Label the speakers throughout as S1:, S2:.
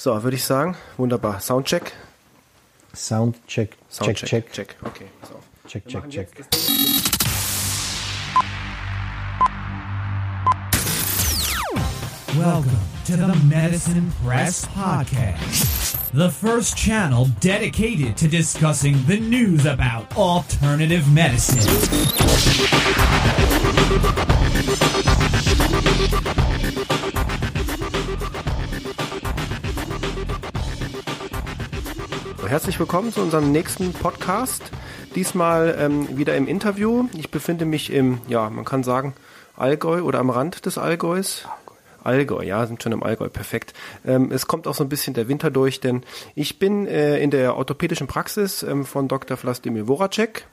S1: So, würde ich sagen, wunderbar. Soundcheck.
S2: Soundcheck.
S1: Soundcheck.
S2: Check, check.
S1: check. Okay, pass auf.
S2: Check,
S1: Wir
S2: check, check.
S1: jetzt das Ding.
S3: Welcome to the Medicine Press Podcast, the first channel dedicated to discussing the news about alternative medicine.
S1: Herzlich willkommen zu unserem nächsten Podcast. Diesmal ähm, wieder im Interview. Ich befinde mich im, ja, man kann sagen, Allgäu oder am Rand des Allgäus. Allgäu, ja, sind schon im Allgäu, perfekt. Ähm, es kommt auch so ein bisschen der Winter durch, denn ich bin äh, in der orthopädischen Praxis ähm, von Dr. Vlastimir Voracek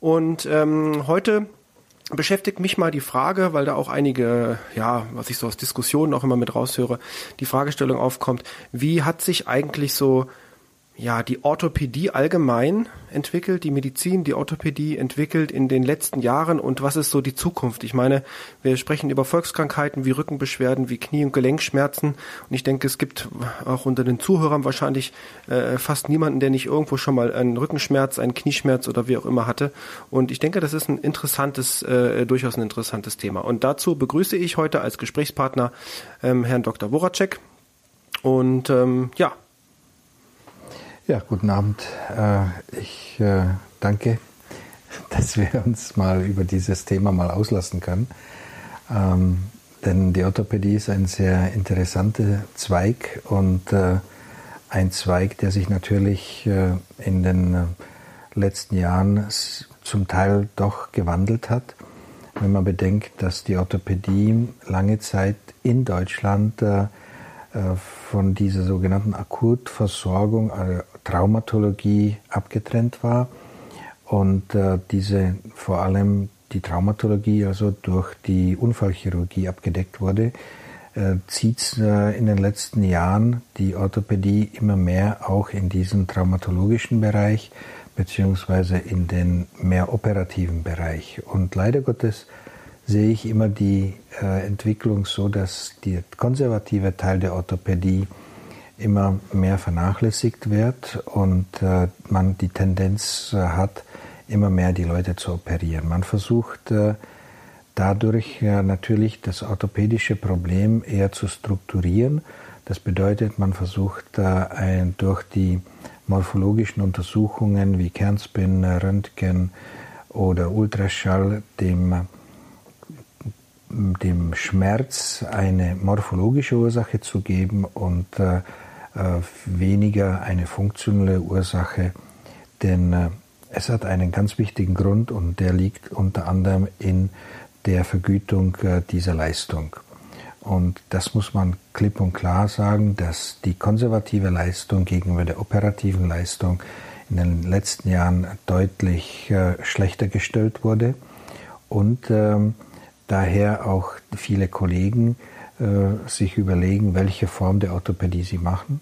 S1: und ähm, heute beschäftigt mich mal die Frage, weil da auch einige, ja, was ich so aus Diskussionen auch immer mit raushöre, die Fragestellung aufkommt, wie hat sich eigentlich so ja, die Orthopädie allgemein entwickelt, die Medizin, die Orthopädie entwickelt in den letzten Jahren und was ist so die Zukunft? Ich meine, wir sprechen über Volkskrankheiten wie Rückenbeschwerden, wie Knie- und Gelenkschmerzen und ich denke, es gibt auch unter den Zuhörern wahrscheinlich äh, fast niemanden, der nicht irgendwo schon mal einen Rückenschmerz, einen Knieschmerz oder wie auch immer hatte und ich denke, das ist ein interessantes, äh, durchaus ein interessantes Thema und dazu begrüße ich heute als Gesprächspartner ähm, Herrn Dr. Voracek und ähm, ja,
S2: Ja, guten Abend. Äh, Ich äh, danke, dass wir uns mal über dieses Thema mal auslassen können. Ähm, Denn die Orthopädie ist ein sehr interessanter Zweig und äh, ein Zweig, der sich natürlich in den letzten Jahren zum Teil doch gewandelt hat. Wenn man bedenkt, dass die Orthopädie lange Zeit in Deutschland von dieser sogenannten Akutversorgung, also Traumatologie, abgetrennt war und äh, diese vor allem die Traumatologie also durch die Unfallchirurgie abgedeckt wurde, äh, zieht äh, in den letzten Jahren die Orthopädie immer mehr auch in diesen traumatologischen Bereich beziehungsweise in den mehr operativen Bereich. Und leider Gottes sehe ich immer die äh, Entwicklung so, dass der konservative Teil der Orthopädie immer mehr vernachlässigt wird und äh, man die Tendenz äh, hat, immer mehr die Leute zu operieren. Man versucht äh, dadurch äh, natürlich das orthopädische Problem eher zu strukturieren. Das bedeutet, man versucht äh, ein, durch die morphologischen Untersuchungen wie Kernspin, Röntgen oder Ultraschall dem dem Schmerz eine morphologische Ursache zu geben und äh, äh, weniger eine funktionelle Ursache, denn äh, es hat einen ganz wichtigen Grund und der liegt unter anderem in der Vergütung äh, dieser Leistung. Und das muss man klipp und klar sagen, dass die konservative Leistung gegenüber der operativen Leistung in den letzten Jahren deutlich äh, schlechter gestellt wurde und ähm, daher auch viele Kollegen äh, sich überlegen, welche Form der Orthopädie sie machen.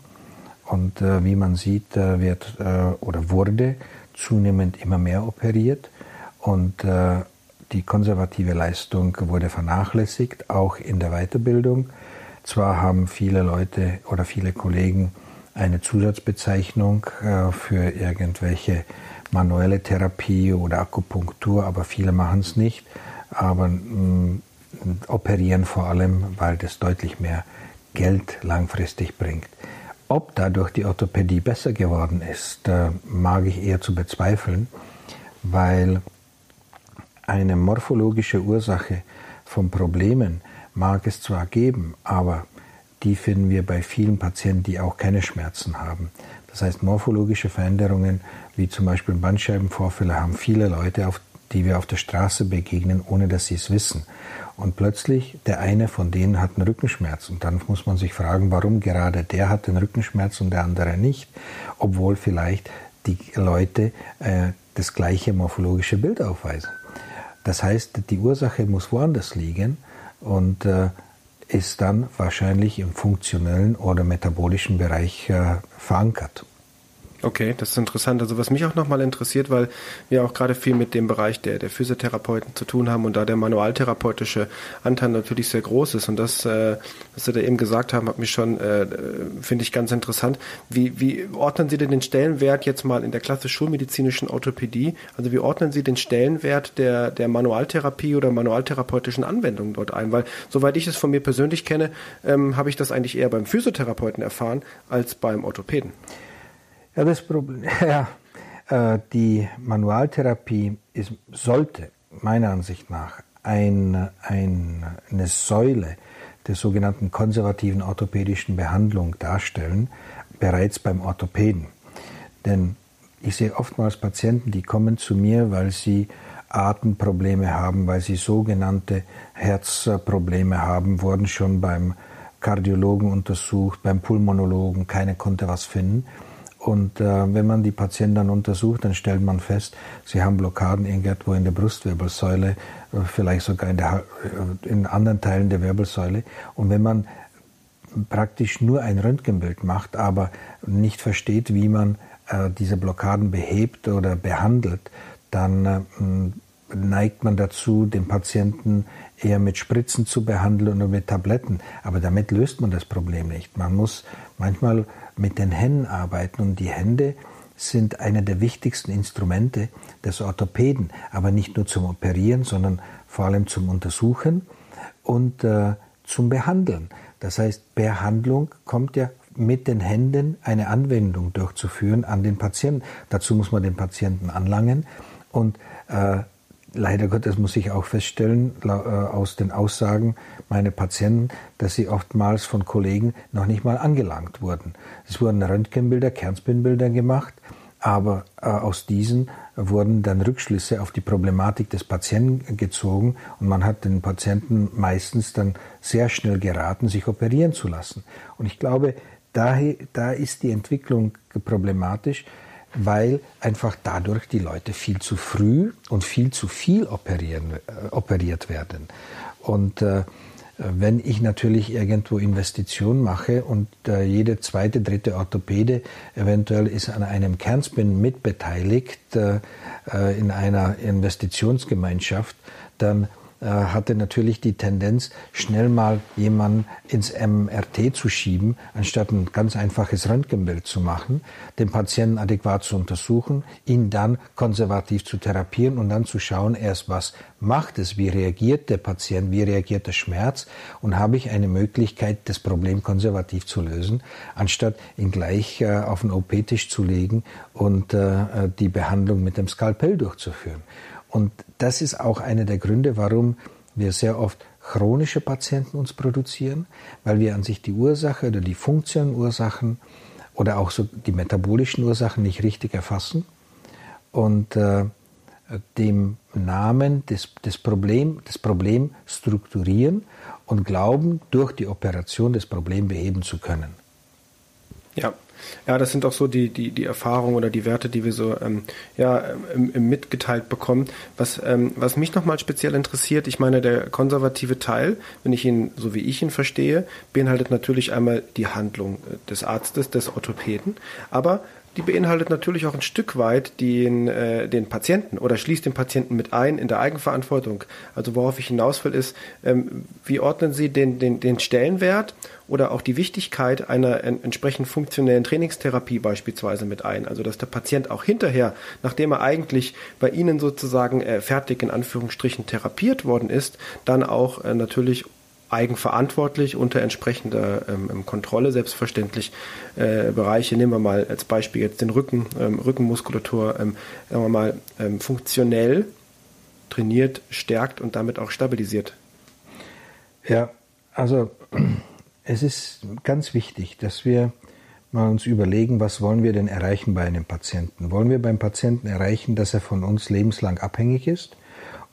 S2: Und äh, wie man sieht, äh, wird äh, oder wurde zunehmend immer mehr operiert und äh, die konservative Leistung wurde vernachlässigt, auch in der Weiterbildung. Zwar haben viele Leute oder viele Kollegen eine Zusatzbezeichnung für irgendwelche manuelle Therapie oder Akupunktur, aber viele machen es nicht, aber mh, operieren vor allem, weil das deutlich mehr Geld langfristig bringt. Ob dadurch die Orthopädie besser geworden ist, äh, mag ich eher zu bezweifeln, weil eine morphologische Ursache von Problemen mag es zwar geben, aber die finden wir bei vielen Patienten, die auch keine Schmerzen haben. Das heißt, morphologische Veränderungen, wie zum Beispiel Bandscheibenvorfälle, haben viele Leute, auf die wir auf der Straße begegnen, ohne dass sie es wissen. Und plötzlich, der eine von denen hat einen Rückenschmerz. Und dann muss man sich fragen, warum gerade der hat den Rückenschmerz und der andere nicht, obwohl vielleicht die Leute äh, das gleiche morphologische Bild aufweisen. Das heißt, die Ursache muss woanders liegen und äh, ist dann wahrscheinlich im funktionellen oder metabolischen Bereich äh, verankert.
S1: Okay, das ist interessant. Also was mich auch nochmal interessiert, weil wir auch gerade viel mit dem Bereich der, der Physiotherapeuten zu tun haben und da der manualtherapeutische Anteil natürlich sehr groß ist. Und das, äh, was Sie da eben gesagt haben, hat mich schon, äh, finde ich ganz interessant. Wie, wie ordnen Sie denn den Stellenwert jetzt mal in der klassisch schulmedizinischen Orthopädie? Also wie ordnen Sie den Stellenwert der, der Manualtherapie oder manualtherapeutischen Anwendungen dort ein? Weil soweit ich es von mir persönlich kenne, ähm, habe ich das eigentlich eher beim Physiotherapeuten erfahren als beim Orthopäden.
S2: Ja, das Problem, ja, äh, die Manualtherapie ist, sollte meiner Ansicht nach ein, ein, eine Säule der sogenannten konservativen orthopädischen Behandlung darstellen, bereits beim Orthopäden. Denn ich sehe oftmals Patienten, die kommen zu mir, weil sie Atemprobleme haben, weil sie sogenannte Herzprobleme haben, wurden schon beim Kardiologen untersucht, beim Pulmonologen, keiner konnte was finden. Und äh, wenn man die Patienten dann untersucht, dann stellt man fest, sie haben Blockaden irgendwo in der Brustwirbelsäule, äh, vielleicht sogar in, der, äh, in anderen Teilen der Wirbelsäule. Und wenn man praktisch nur ein Röntgenbild macht, aber nicht versteht, wie man äh, diese Blockaden behebt oder behandelt, dann äh, neigt man dazu, den Patienten eher mit Spritzen zu behandeln oder mit Tabletten. Aber damit löst man das Problem nicht. Man muss manchmal mit den Händen arbeiten und die Hände sind eine der wichtigsten Instrumente des Orthopäden, aber nicht nur zum Operieren, sondern vor allem zum Untersuchen und äh, zum Behandeln. Das heißt, Behandlung kommt ja mit den Händen eine Anwendung durchzuführen an den Patienten. Dazu muss man den Patienten anlangen und äh, leider Gottes muss ich auch feststellen, äh, aus den Aussagen meiner Patienten, dass sie oftmals von Kollegen noch nicht mal angelangt wurden. Es wurden Röntgenbilder, Kernspinbilder gemacht, aber äh, aus diesen wurden dann Rückschlüsse auf die Problematik des Patienten gezogen und man hat den Patienten meistens dann sehr schnell geraten, sich operieren zu lassen. Und ich glaube, daher, da ist die Entwicklung problematisch, weil einfach dadurch die Leute viel zu früh und viel zu viel operieren, äh, operiert werden. Und äh, wenn ich natürlich irgendwo Investitionen mache und äh, jede zweite, dritte Orthopäde eventuell ist an einem Kernspin mitbeteiligt äh, äh in einer Investitionsgemeinschaft, dann hatte natürlich die Tendenz, schnell mal jemanden ins MRT zu schieben, anstatt ein ganz einfaches Röntgenbild zu machen, den Patienten adäquat zu untersuchen, ihn dann konservativ zu therapieren und dann zu schauen, erst was macht es, wie reagiert der Patient, wie reagiert der Schmerz und habe ich eine Möglichkeit, das Problem konservativ zu lösen, anstatt ihn gleich äh, auf den OP-Tisch zu legen und äh, die Behandlung mit dem Skalpell durchzuführen. Und das ist auch einer der Gründe, warum wir sehr oft chronische Patienten uns produzieren, weil wir an sich die Ursache oder die funktionellen Ursachen oder auch so die metabolischen Ursachen nicht richtig erfassen und äh, dem Namen des, des, Problem, des Problem strukturieren und glauben, durch die Operation das Problem beheben zu können.
S1: Ja, ja, das sind auch so die, die, die Erfahrungen oder die Werte, die wir so ähm, ja, ähm, mitgeteilt bekommen. Was, ähm, was mich nochmal speziell interessiert, ich meine, der konservative Teil, wenn ich ihn, so wie ich ihn verstehe, beinhaltet natürlich einmal die Handlung äh, des Arztes, des Orthopäden, aber die beinhaltet natürlich auch ein Stück weit den, äh, den Patienten oder schließt den Patienten mit ein in der Eigenverantwortung. Also worauf ich hinaus will, ist, ähm, wie ordnen Sie den, den, den Stellenwert oder auch die Wichtigkeit einer entsprechend funktionellen Trainingstherapie beispielsweise mit ein? Also dass der Patient auch hinterher, nachdem er eigentlich bei Ihnen sozusagen äh, fertig in Anführungsstrichen therapiert worden ist, dann auch äh, natürlich eigenverantwortlich unter entsprechender ähm, Kontrolle selbstverständlich äh, Bereiche. Nehmen wir mal als Beispiel jetzt den Rücken, ähm, Rückenmuskulatur, ähm, sagen wir mal ähm, funktionell trainiert, stärkt und damit auch stabilisiert.
S2: Ja, also es ist ganz wichtig, dass wir mal uns überlegen, was wollen wir denn erreichen bei einem Patienten? Wollen wir beim Patienten erreichen, dass er von uns lebenslang abhängig ist?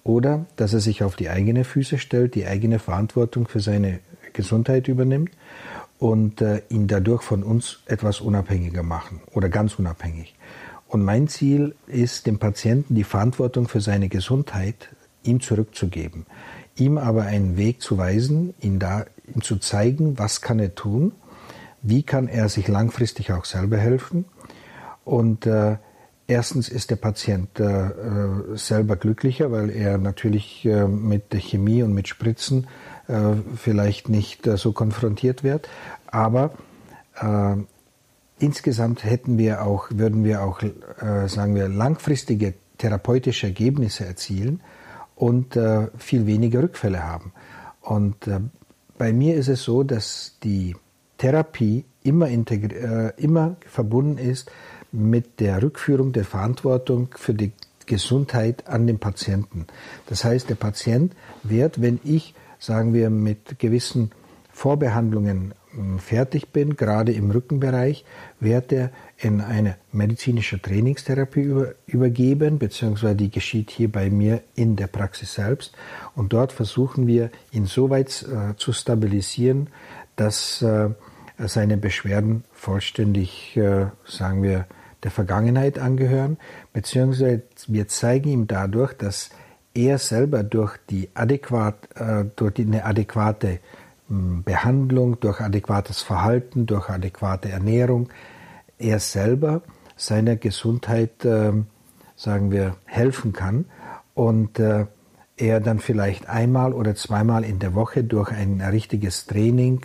S2: Oder dass er sich auf die eigene Füße stellt, die eigene Verantwortung für seine Gesundheit übernimmt und äh, ihn dadurch von uns etwas unabhängiger machen oder ganz unabhängig. Und mein Ziel ist, dem Patienten die Verantwortung für seine Gesundheit ihm zurückzugeben, ihm aber einen Weg zu weisen, ihn da ihm zu zeigen, was kann er tun, wie kann er sich langfristig auch selber helfen Und äh, erstens ist der Patient äh, selber glücklicher, weil er natürlich äh, mit der Chemie und mit Spritzen äh, vielleicht nicht äh, so konfrontiert wird. Aber äh, insgesamt hätten wir auch, würden wir auch, sagen wir, langfristige therapeutische Ergebnisse erzielen und viel weniger Rückfälle haben. Und bei mir ist es so, dass die Therapie immer, äh, immer verbunden ist mit der Rückführung der Verantwortung für die Gesundheit an den Patienten. Das heißt, der Patient wird, wenn ich, sagen wir, mit gewissen Vorbehandlungen hm, fertig bin, gerade im Rückenbereich, wird er in eine medizinische Trainingstherapie über, übergeben, beziehungsweise die geschieht hier bei mir in der Praxis selbst. Und dort versuchen wir, ihn so weit äh, zu stabilisieren, dass äh, seine Beschwerden vollständig, äh, sagen wir, der Vergangenheit angehören, beziehungsweise wir zeigen ihm dadurch, dass er selber durch die adäquat, äh, durch eine adäquate mh, Behandlung, durch adäquates Verhalten, durch adäquate Ernährung, er selber seiner Gesundheit, äh, sagen wir, helfen kann und äh, er dann vielleicht einmal oder zweimal in der Woche durch ein richtiges Training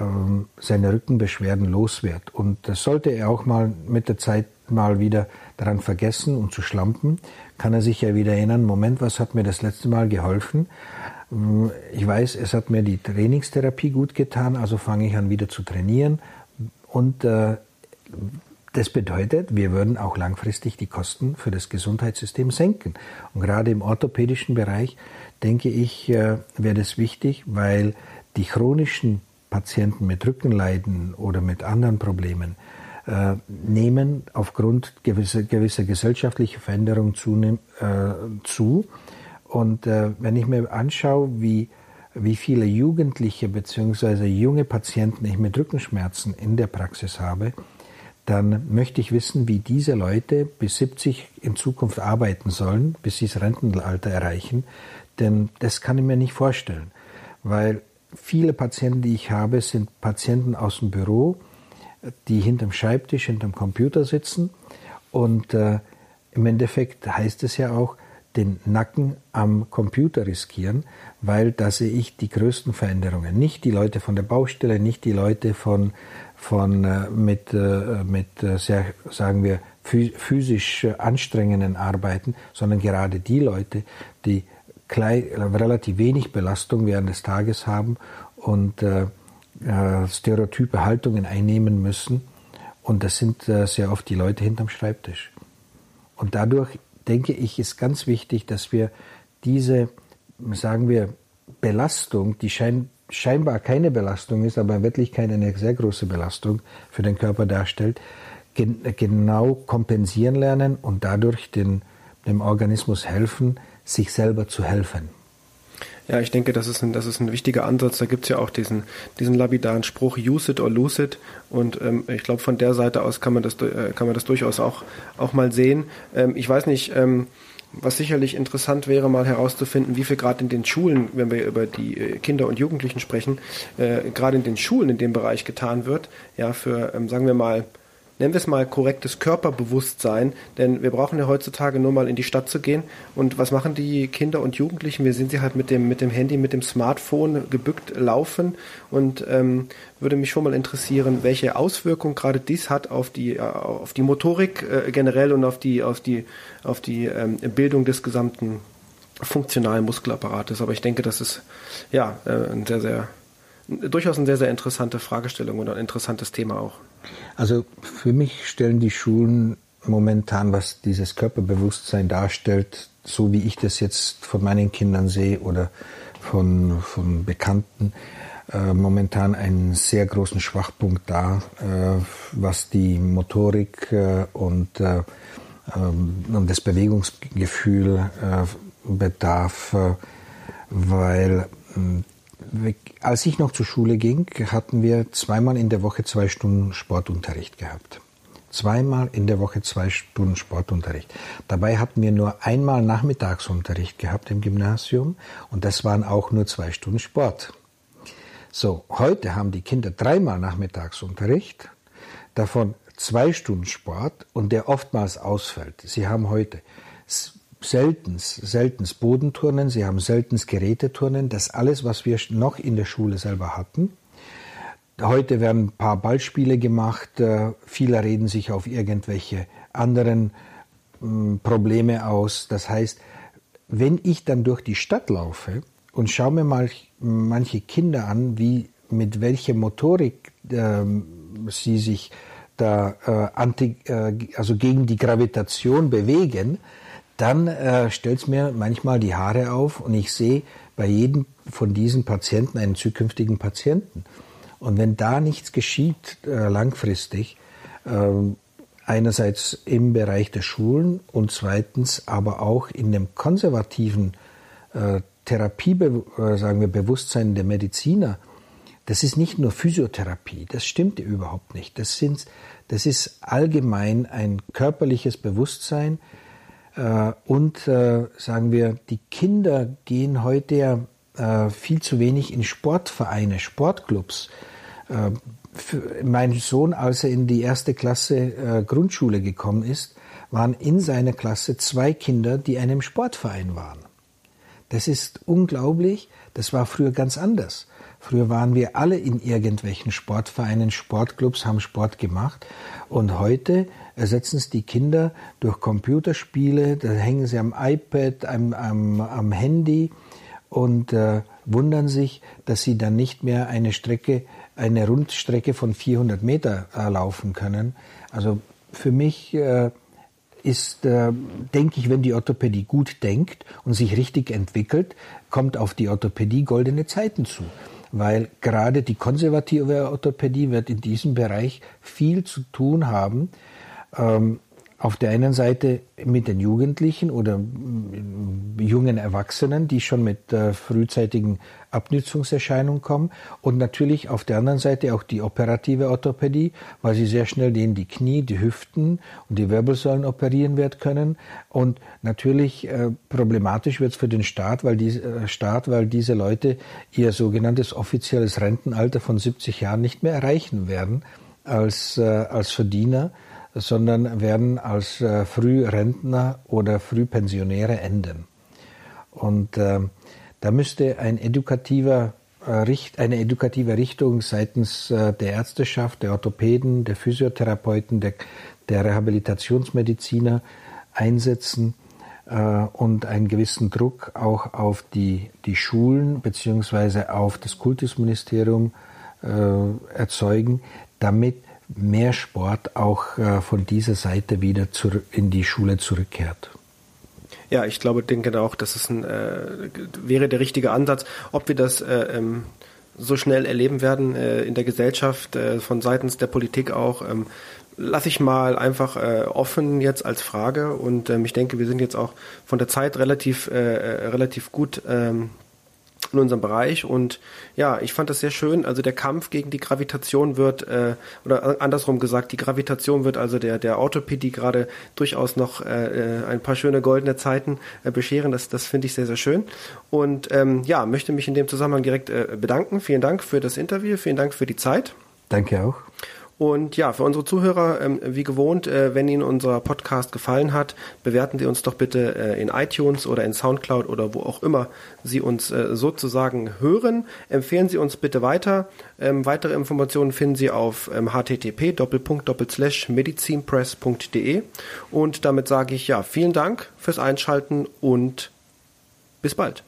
S2: ähm, seine Rückenbeschwerden los. Und das sollte er auch mal mit der Zeit mal wieder daran vergessen und zu schlampen, kann er sich ja wieder erinnern, Moment, was hat mir das letzte Mal geholfen? Ähm, ich weiß, es hat mir die Trainingstherapie gut getan, also fange ich an wieder zu trainieren. Und äh, das bedeutet, wir würden auch langfristig die Kosten für das Gesundheitssystem senken. Und gerade im orthopädischen Bereich, denke ich, äh, wäre das wichtig, weil die chronischen Patienten mit Rückenleiden oder mit anderen Problemen äh, nehmen aufgrund gewisser, gewisser gesellschaftlicher Veränderungen zu, äh, zu. Und äh, wenn ich mir anschaue, wie, wie viele Jugendliche bzw. junge Patienten ich mit Rückenschmerzen in der Praxis habe, dann möchte ich wissen, wie diese Leute bis 70 in Zukunft arbeiten sollen, bis sie das Rentenalter erreichen. Denn das kann ich mir nicht vorstellen, weil viele Patienten, die ich habe, sind Patienten aus dem Büro, die hinterm Schreibtisch, hinterm Computer sitzen. Und äh, im Endeffekt heißt es ja auch, den Nacken am Computer riskieren, weil da sehe ich die größten Veränderungen. Nicht die Leute von der Baustelle, nicht die Leute von, von äh, mit, äh, mit äh, sehr, sagen wir, physisch anstrengenden Arbeiten, sondern gerade die Leute, die relativ wenig Belastung während des Tages haben und äh, äh, stereotype Haltungen einnehmen müssen. Und das sind äh, sehr oft die Leute hinterm Schreibtisch. Und dadurch denke ich, ist ganz wichtig, dass wir diese, sagen wir, Belastung, die schein, scheinbar keine Belastung ist, aber in Wirklichkeit eine sehr große Belastung für den Körper darstellt, gen genau kompensieren lernen und dadurch den, dem Organismus helfen, sich selber zu helfen.
S1: Ja, ich denke, das ist ein, das ist ein wichtiger Ansatz. Da gibt es ja auch diesen, diesen lapidaren Spruch, use it or lose it. Und ähm, ich glaube, von der Seite aus kann man das, äh, kann man das durchaus auch, auch mal sehen. Ähm, ich weiß nicht, ähm, was sicherlich interessant wäre, mal herauszufinden, wie viel gerade in den Schulen, wenn wir über die äh, Kinder und Jugendlichen sprechen, äh, gerade in den Schulen in dem Bereich getan wird. Ja, für, ähm, sagen wir mal, nennen wir es mal korrektes Körperbewusstsein, denn wir brauchen ja heutzutage nur mal in die Stadt zu gehen und was machen die Kinder und Jugendlichen? Wir sehen sie halt mit dem, mit dem Handy, mit dem Smartphone gebückt laufen und ähm, würde mich schon mal interessieren, welche Auswirkungen gerade dies hat auf die, äh, auf die Motorik äh, generell und auf die, auf die, auf die ähm, Bildung des gesamten funktionalen Muskelapparates. Aber ich denke, das ist ja äh, ein sehr, sehr durchaus eine sehr, sehr interessante Fragestellung und ein interessantes Thema auch.
S2: Also für mich stellen die Schulen momentan, was dieses Körperbewusstsein darstellt, so wie ich das jetzt von meinen Kindern sehe oder von, von Bekannten, äh, momentan einen sehr großen Schwachpunkt dar, äh, was die Motorik äh, und, äh, ähm, und das Bewegungsgefühl äh, bedarf, äh, weil als ich noch zur Schule ging, hatten wir zweimal in der Woche zwei Stunden Sportunterricht gehabt. Zweimal in der Woche zwei Stunden Sportunterricht. Dabei hatten wir nur einmal Nachmittagsunterricht gehabt im Gymnasium und das waren auch nur zwei Stunden Sport. So, heute haben die Kinder dreimal Nachmittagsunterricht, davon zwei Stunden Sport und der oftmals ausfällt. Sie haben heute seltens, seltens Bodenturnen, sie haben seltens Geräteturnen, das alles, was wir noch in der Schule selber hatten. Heute werden ein paar Ballspiele gemacht, äh, viele reden sich auf irgendwelche anderen hm, Probleme aus. Das heißt, wenn ich dann durch die Stadt laufe und schaue mir mal manche Kinder an, wie mit welcher Motorik äh, sie sich da äh, anti, äh, also gegen die Gravitation bewegen, dann äh, stellt es mir manchmal die Haare auf und ich sehe bei jedem von diesen Patienten einen zukünftigen Patienten. Und wenn da nichts geschieht äh, langfristig, äh, einerseits im Bereich der Schulen und zweitens aber auch in dem konservativen äh, Therapie, äh, sagen wir, Bewusstsein der Mediziner, das ist nicht nur Physiotherapie, das stimmt überhaupt nicht. Das, sind, das ist allgemein ein körperliches Bewusstsein, und äh, sagen wir, die Kinder gehen heute ja äh, viel zu wenig in Sportvereine, Sportclubs. mein Sohn, als er in die erste Klasse Grundschule gekommen ist, waren in seiner Klasse zwei Kinder, die einem Sportverein waren. Das ist unglaublich. Das war früher ganz anders. Früher waren wir alle in irgendwelchen Sportvereinen, Sportclubs, haben Sport gemacht. Und heute ersetzen es die Kinder durch Computerspiele, da hängen sie am iPad, am, am, am Handy und äh, wundern sich, dass sie dann nicht mehr eine Strecke, eine Rundstrecke von 400 Meter äh, laufen können. Also für mich äh, ist, äh, denke ich, wenn die Orthopädie gut denkt und sich richtig entwickelt, kommt auf die Orthopädie goldene Zeiten zu weil gerade die konservative Orthopädie wird in diesem Bereich viel zu tun haben. Ähm, auf der einen Seite mit den Jugendlichen oder jungen Erwachsenen, die schon mit äh, frühzeitigen Abnützungserscheinungen kommen und natürlich auf der anderen Seite auch die operative Orthopädie, weil sie sehr schnell denen die Knie, die Hüften und die Wirbelsäulen operieren wird können. Und natürlich äh, problematisch wird es für den Staat, weil die äh, Staat, weil diese Leute ihr sogenanntes offizielles Rentenalter von 70 Jahren nicht mehr erreichen werden als äh, als Verdiener sondern werden als äh, Frührentner oder Frühpensionäre enden. Und äh, da müsste ein edukativer, äh, eine edukative Richtung seitens äh, der Ärzteschaft, der Orthopäden, der Physiotherapeuten, der, der Rehabilitationsmediziner einsetzen äh, und einen gewissen Druck auch auf die, die Schulen beziehungsweise auf das Kultusministerium äh, erzeugen, damit mehr Sport auch äh, von dieser Seite wieder in die Schule zurückkehrt.
S1: Ja, ich glaube, denke auch, dass es ein, äh, wäre der richtige Ansatz. Ob wir das äh, ähm, so schnell erleben werden äh, in der Gesellschaft, von seitens der Politik auch, ähm, lasse ich mal einfach äh, offen jetzt als Frage. Und ähm, ich denke, wir sind jetzt auch von der Zeit relativ, äh relativ gut ähm, in unserem Bereich und ja, ich fand das sehr schön. Also der Kampf gegen die Gravitation wird äh, oder andersrum gesagt, die Gravitation wird also der der Orthopädie gerade durchaus noch äh, äh, ein paar schöne goldene Zeiten äh, bescheren. Das das finde ich sehr sehr schön und ähm, ja, möchte mich in dem Zusammenhang direkt äh, bedanken. Vielen Dank für das Interview, vielen Dank für die Zeit.
S2: Danke auch.
S1: Und ja, für unsere Zuhörer, ähm, wie gewohnt, äh, wenn Ihnen unser Podcast gefallen hat, bewerten Sie uns doch bitte äh, in iTunes oder in Soundcloud oder wo auch immer Sie uns äh, sozusagen hören. Empfehlen Sie uns bitte weiter. Ähm, weitere Informationen finden Sie auf ähm, http medizinpress.de. Und damit sage ich ja, vielen Dank fürs Einschalten und bis bald.